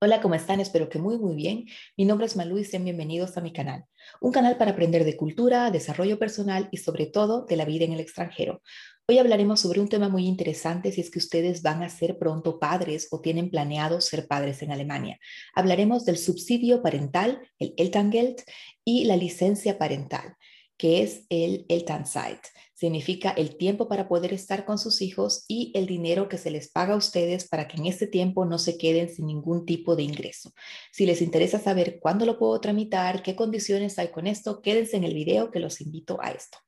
Hola, ¿cómo están? Espero que muy, muy bien. Mi nombre es Malú y sean bienvenidos a mi canal. Un canal para aprender de cultura, desarrollo personal y sobre todo de la vida en el extranjero. Hoy hablaremos sobre un tema muy interesante si es que ustedes van a ser pronto padres o tienen planeado ser padres en Alemania. Hablaremos del subsidio parental, el Elterngeld, y la licencia parental, que es el Elternzeit significa el tiempo para poder estar con sus hijos y el dinero que se les paga a ustedes para que en este tiempo no se queden sin ningún tipo de ingreso. Si les interesa saber cuándo lo puedo tramitar, qué condiciones hay con esto, quédense en el video que los invito a esto.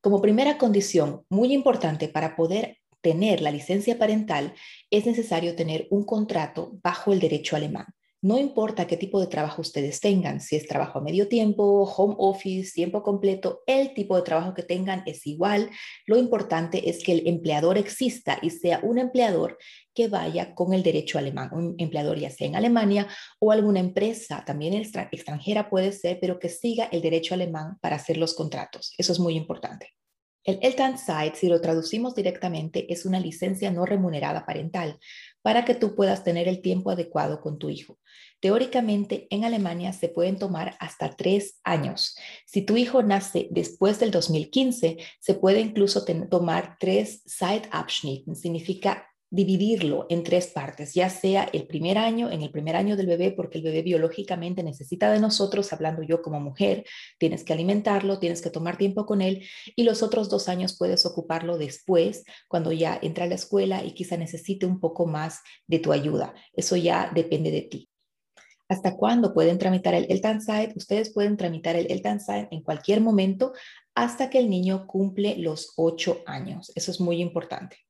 Como primera condición muy importante para poder tener la licencia parental, es necesario tener un contrato bajo el derecho alemán. No importa qué tipo de trabajo ustedes tengan, si es trabajo a medio tiempo, home office, tiempo completo, el tipo de trabajo que tengan es igual. Lo importante es que el empleador exista y sea un empleador que vaya con el derecho alemán, un empleador ya sea en Alemania o alguna empresa, también extranjera puede ser, pero que siga el derecho alemán para hacer los contratos. Eso es muy importante. El Elternzeit, si lo traducimos directamente, es una licencia no remunerada parental para que tú puedas tener el tiempo adecuado con tu hijo. Teóricamente, en Alemania se pueden tomar hasta tres años. Si tu hijo nace después del 2015, se puede incluso tomar tres Zeitabschnitten, significa dividirlo en tres partes, ya sea el primer año, en el primer año del bebé, porque el bebé biológicamente necesita de nosotros, hablando yo como mujer, tienes que alimentarlo, tienes que tomar tiempo con él, y los otros dos años puedes ocuparlo después, cuando ya entra a la escuela y quizá necesite un poco más de tu ayuda. Eso ya depende de ti. ¿Hasta cuándo pueden tramitar el Elternzeit? Ustedes pueden tramitar el Elternzeit en cualquier momento hasta que el niño cumple los ocho años. Eso es muy importante.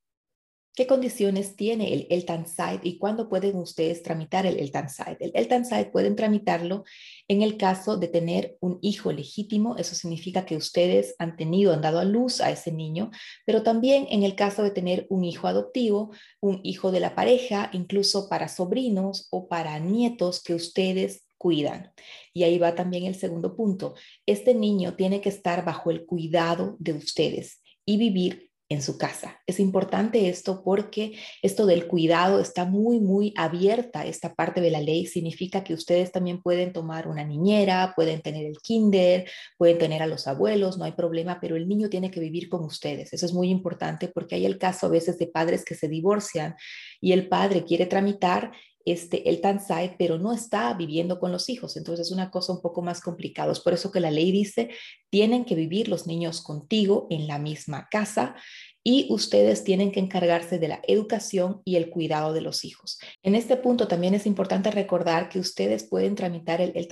¿Qué condiciones tiene el Elternzeit y cuándo pueden ustedes tramitar el Elternzeit? El Elternzeit pueden tramitarlo en el caso de tener un hijo legítimo, eso significa que ustedes han tenido, han dado a luz a ese niño, pero también en el caso de tener un hijo adoptivo, un hijo de la pareja, incluso para sobrinos o para nietos que ustedes cuidan. Y ahí va también el segundo punto. Este niño tiene que estar bajo el cuidado de ustedes y vivir en su casa. Es importante esto porque esto del cuidado está muy, muy abierta. Esta parte de la ley significa que ustedes también pueden tomar una niñera, pueden tener el kinder, pueden tener a los abuelos, no hay problema, pero el niño tiene que vivir con ustedes. Eso es muy importante porque hay el caso a veces de padres que se divorcian y el padre quiere tramitar este, el Tansai, pero no está viviendo con los hijos. Entonces es una cosa un poco más complicada. Es por eso que la ley dice, tienen que vivir los niños contigo en la misma casa y ustedes tienen que encargarse de la educación y el cuidado de los hijos. En este punto también es importante recordar que ustedes pueden tramitar el, el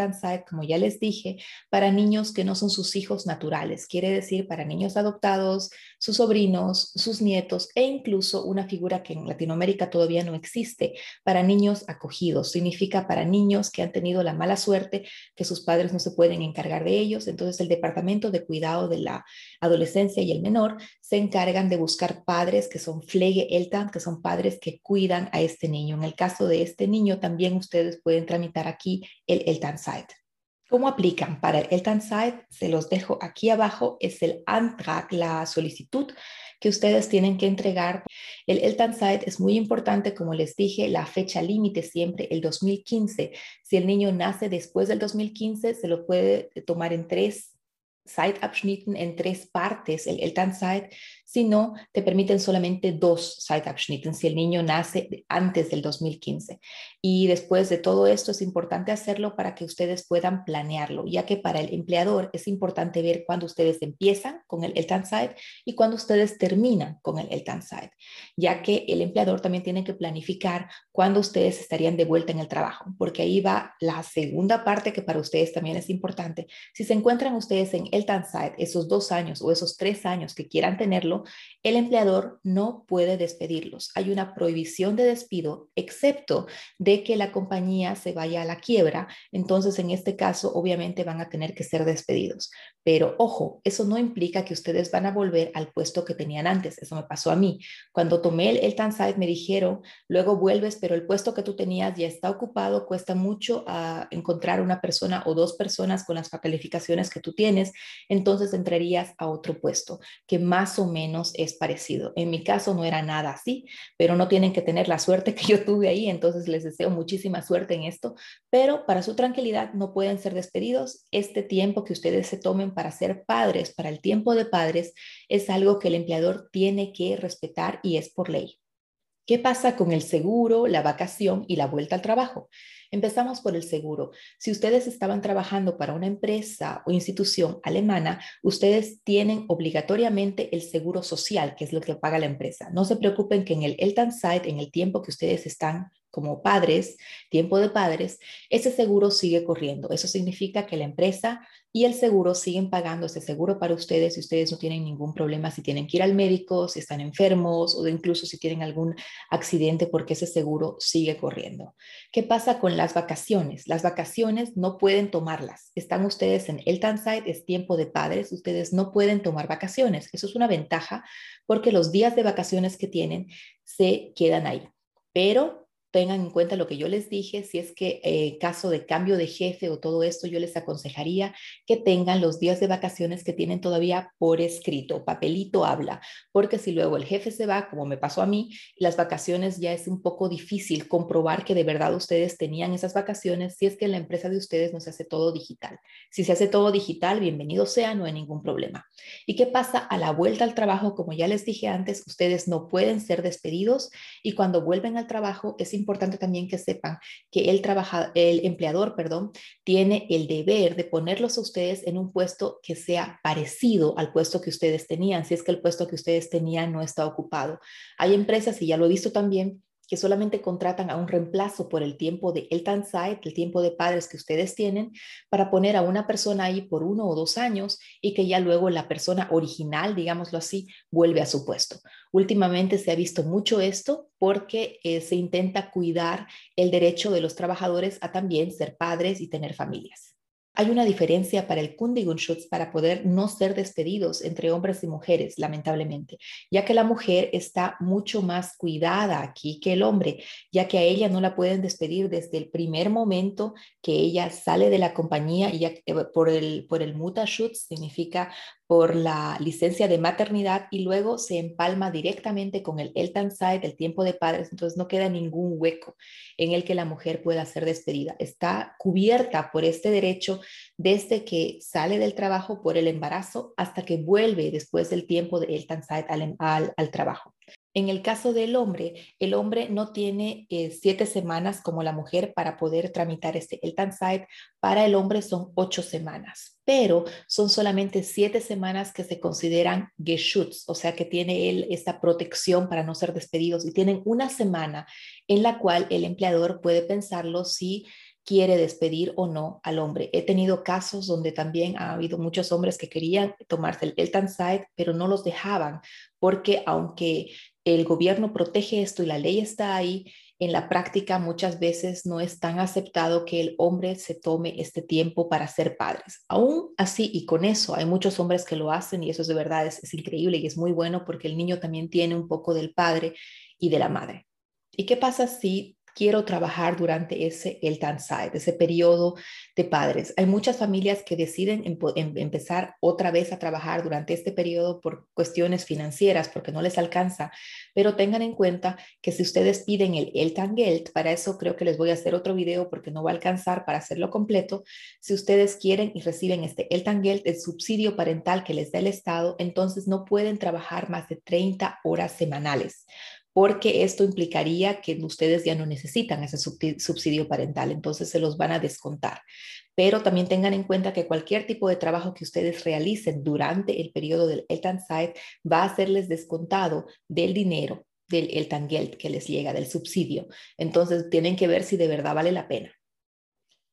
como ya les dije, para niños que no son sus hijos naturales, quiere decir para niños adoptados, sus sobrinos, sus nietos e incluso una figura que en Latinoamérica todavía no existe, para niños acogidos. Significa para niños que han tenido la mala suerte que sus padres no se pueden encargar de ellos. Entonces el Departamento de Cuidado de la Adolescencia y el Menor se encargan de buscar padres que son Pflege Eltern, que son padres que cuidan a este niño. En el caso de este niño, también ustedes pueden tramitar aquí el Elternzeit. ¿Cómo aplican para el Elternzeit? Se los dejo aquí abajo. Es el Antrag, la solicitud que ustedes tienen que entregar. El Elternzeit es muy importante, como les dije, la fecha límite siempre el 2015. Si el niño nace después del 2015, se lo puede tomar en tres Zeitabschnitten en tres partes, el Elternzeit, si no, te permiten solamente dos Zeitabschnitten si el niño nace antes del 2015. Y después de todo esto es importante hacerlo para que ustedes puedan planearlo, ya que para el empleador es importante ver cuándo ustedes empiezan con el Elternzeit y cuándo ustedes terminan con el Elternzeit, ya que el empleador también tiene que planificar cuándo ustedes estarían de vuelta en el trabajo, porque ahí va la segunda parte que para ustedes también es importante. Si se encuentran ustedes en el Tanzait, esos dos años o esos tres años que quieran tenerlo, el empleador no puede despedirlos. Hay una prohibición de despido, excepto de que la compañía se vaya a la quiebra. Entonces, en este caso, obviamente van a tener que ser despedidos. Pero ojo, eso no implica que ustedes van a volver al puesto que tenían antes. Eso me pasó a mí. Cuando tomé el, el Tanside me dijeron, luego vuelves, pero el puesto que tú tenías ya está ocupado, cuesta mucho uh, encontrar una persona o dos personas con las calificaciones que tú tienes, entonces entrarías a otro puesto que más o menos es parecido. En mi caso no era nada así, pero no tienen que tener la suerte que yo tuve ahí, entonces les deseo muchísima suerte en esto, pero para su tranquilidad no pueden ser despedidos. Este tiempo que ustedes se tomen para ser padres, para el tiempo de padres, es algo que el empleador tiene que respetar y es por ley. ¿Qué pasa con el seguro, la vacación y la vuelta al trabajo? Empezamos por el seguro. Si ustedes estaban trabajando para una empresa o institución alemana, ustedes tienen obligatoriamente el seguro social, que es lo que paga la empresa. No se preocupen que en el Elternzeit, en el tiempo que ustedes están como padres, tiempo de padres, ese seguro sigue corriendo. Eso significa que la empresa y el seguro siguen pagando ese seguro para ustedes si ustedes no tienen ningún problema, si tienen que ir al médico, si están enfermos o incluso si tienen algún accidente porque ese seguro sigue corriendo. ¿Qué pasa con las vacaciones? Las vacaciones no pueden tomarlas. Están ustedes en el Elternzeit, es tiempo de padres, ustedes no pueden tomar vacaciones. Eso es una ventaja porque los días de vacaciones que tienen se quedan ahí. Pero tengan en cuenta lo que yo les dije, si es que eh, caso de cambio de jefe o todo esto, yo les aconsejaría que tengan los días de vacaciones que tienen todavía por escrito, papelito habla, porque si luego el jefe se va, como me pasó a mí, las vacaciones ya es un poco difícil comprobar que de verdad ustedes tenían esas vacaciones si es que la empresa de ustedes no se hace todo digital. Si se hace todo digital, bienvenido sea, no hay ningún problema. ¿Y qué pasa a la vuelta al trabajo? Como ya les dije antes, ustedes no pueden ser despedidos y cuando vuelven al trabajo es importante importante también que sepan que el, el empleador perdón, tiene el deber de ponerlos a ustedes en un puesto que sea parecido al puesto que ustedes tenían, si es que el puesto que ustedes tenían no está ocupado. Hay empresas, y ya lo he visto también, que solamente contratan a un reemplazo por el tiempo de Elternzeit, el tiempo de padres que ustedes tienen, para poner a una persona ahí por uno o dos años y que ya luego la persona original, digámoslo así, vuelve a su puesto. Últimamente se ha visto mucho esto porque eh, se intenta cuidar el derecho de los trabajadores a también ser padres y tener familias. Hay una diferencia para el Kundigungsschutz para poder no ser despedidos entre hombres y mujeres, lamentablemente, ya que la mujer está mucho más cuidada aquí que el hombre, ya que a ella no la pueden despedir desde el primer momento que ella sale de la compañía y eh, por el, por significa por la licencia de maternidad y luego se empalma directamente con el el tiempo de padres, entonces no queda ningún hueco en el que la mujer pueda ser despedida. Está cubierta por este derecho desde que sale del trabajo por el embarazo hasta que vuelve después del tiempo de Elternzeit al, al, al trabajo. En el caso del hombre, el hombre no tiene eh, siete semanas como la mujer para poder tramitar este Elternzeit. Para el hombre son ocho semanas, pero son solamente siete semanas que se consideran Geschutz, o sea que tiene él esta protección para no ser despedidos y tienen una semana en la cual el empleador puede pensarlo si quiere despedir o no al hombre. He tenido casos donde también ha habido muchos hombres que querían tomarse el Elternzeit, pero no los dejaban porque aunque el gobierno protege esto y la ley está ahí, en la práctica muchas veces no es tan aceptado que el hombre se tome este tiempo para ser padres. Aún así, y con eso, hay muchos hombres que lo hacen y eso es de verdad, es, es increíble y es muy bueno porque el niño también tiene un poco del padre y de la madre. ¿Y qué pasa si quiero trabajar durante ese el Elternzeit, ese periodo de padres. Hay muchas familias que deciden em, empezar otra vez a trabajar durante este periodo por cuestiones financieras, porque no les alcanza, pero tengan en cuenta que si ustedes piden el Elterngeld, para eso creo que les voy a hacer otro video porque no va a alcanzar para hacerlo completo, si ustedes quieren y reciben este Elterngeld, el subsidio parental que les da el Estado, entonces no pueden trabajar más de 30 horas semanales porque esto implicaría que ustedes ya no necesitan ese subsidio parental, entonces se los van a descontar. Pero también tengan en cuenta que cualquier tipo de trabajo que ustedes realicen durante el periodo del Elternzeit va a serles descontado del dinero del Elterngeld que les llega, del subsidio. Entonces tienen que ver si de verdad vale la pena.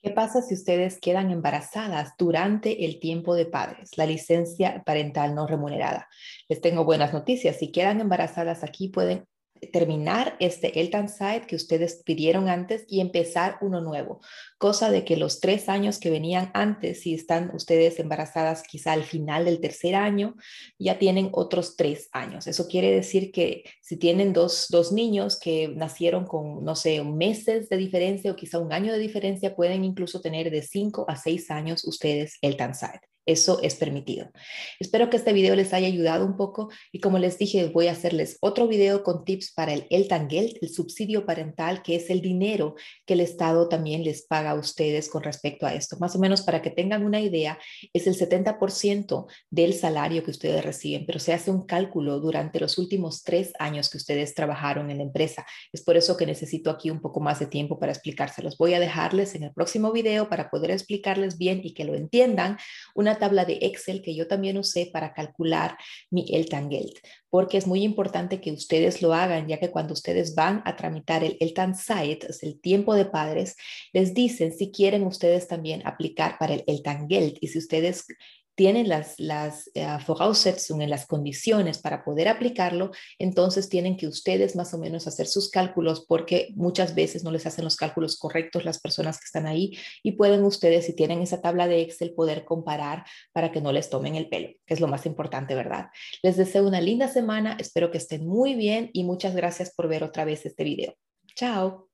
¿Qué pasa si ustedes quedan embarazadas durante el tiempo de padres, la licencia parental no remunerada? Les tengo buenas noticias. Si quedan embarazadas aquí, pueden terminar este Eltern-Site que ustedes pidieron antes y empezar uno nuevo. Cosa de que los tres años que venían antes, si están ustedes embarazadas quizá al final del tercer año, ya tienen otros tres años. Eso quiere decir que si tienen dos, dos niños que nacieron con, no sé, meses de diferencia o quizá un año de diferencia, pueden incluso tener de cinco a seis años ustedes Eltern-Site. Eso es permitido. Espero que este video les haya ayudado un poco y como les dije, voy a hacerles otro video con tips para el Eltangeld, el subsidio parental, que es el dinero que el Estado también les paga a ustedes con respecto a esto. Más o menos para que tengan una idea, es el 70% del salario que ustedes reciben, pero se hace un cálculo durante los últimos tres años que ustedes trabajaron en la empresa. Es por eso que necesito aquí un poco más de tiempo para explicárselos. Voy a dejarles en el próximo video para poder explicarles bien y que lo entiendan una tabla de Excel que yo también usé para calcular mi Eltangeld, porque es muy importante que ustedes lo hagan, ya que cuando ustedes van a tramitar el Elternzeit, es el tiempo de padres, les dicen si quieren ustedes también aplicar para el Eltangeld y si ustedes tienen las, las uh, en las condiciones para poder aplicarlo, entonces tienen que ustedes más o menos hacer sus cálculos porque muchas veces no les hacen los cálculos correctos las personas que están ahí y pueden ustedes, si tienen esa tabla de Excel, poder comparar para que no les tomen el pelo, que es lo más importante, ¿verdad? Les deseo una linda semana, espero que estén muy bien y muchas gracias por ver otra vez este video. Chao.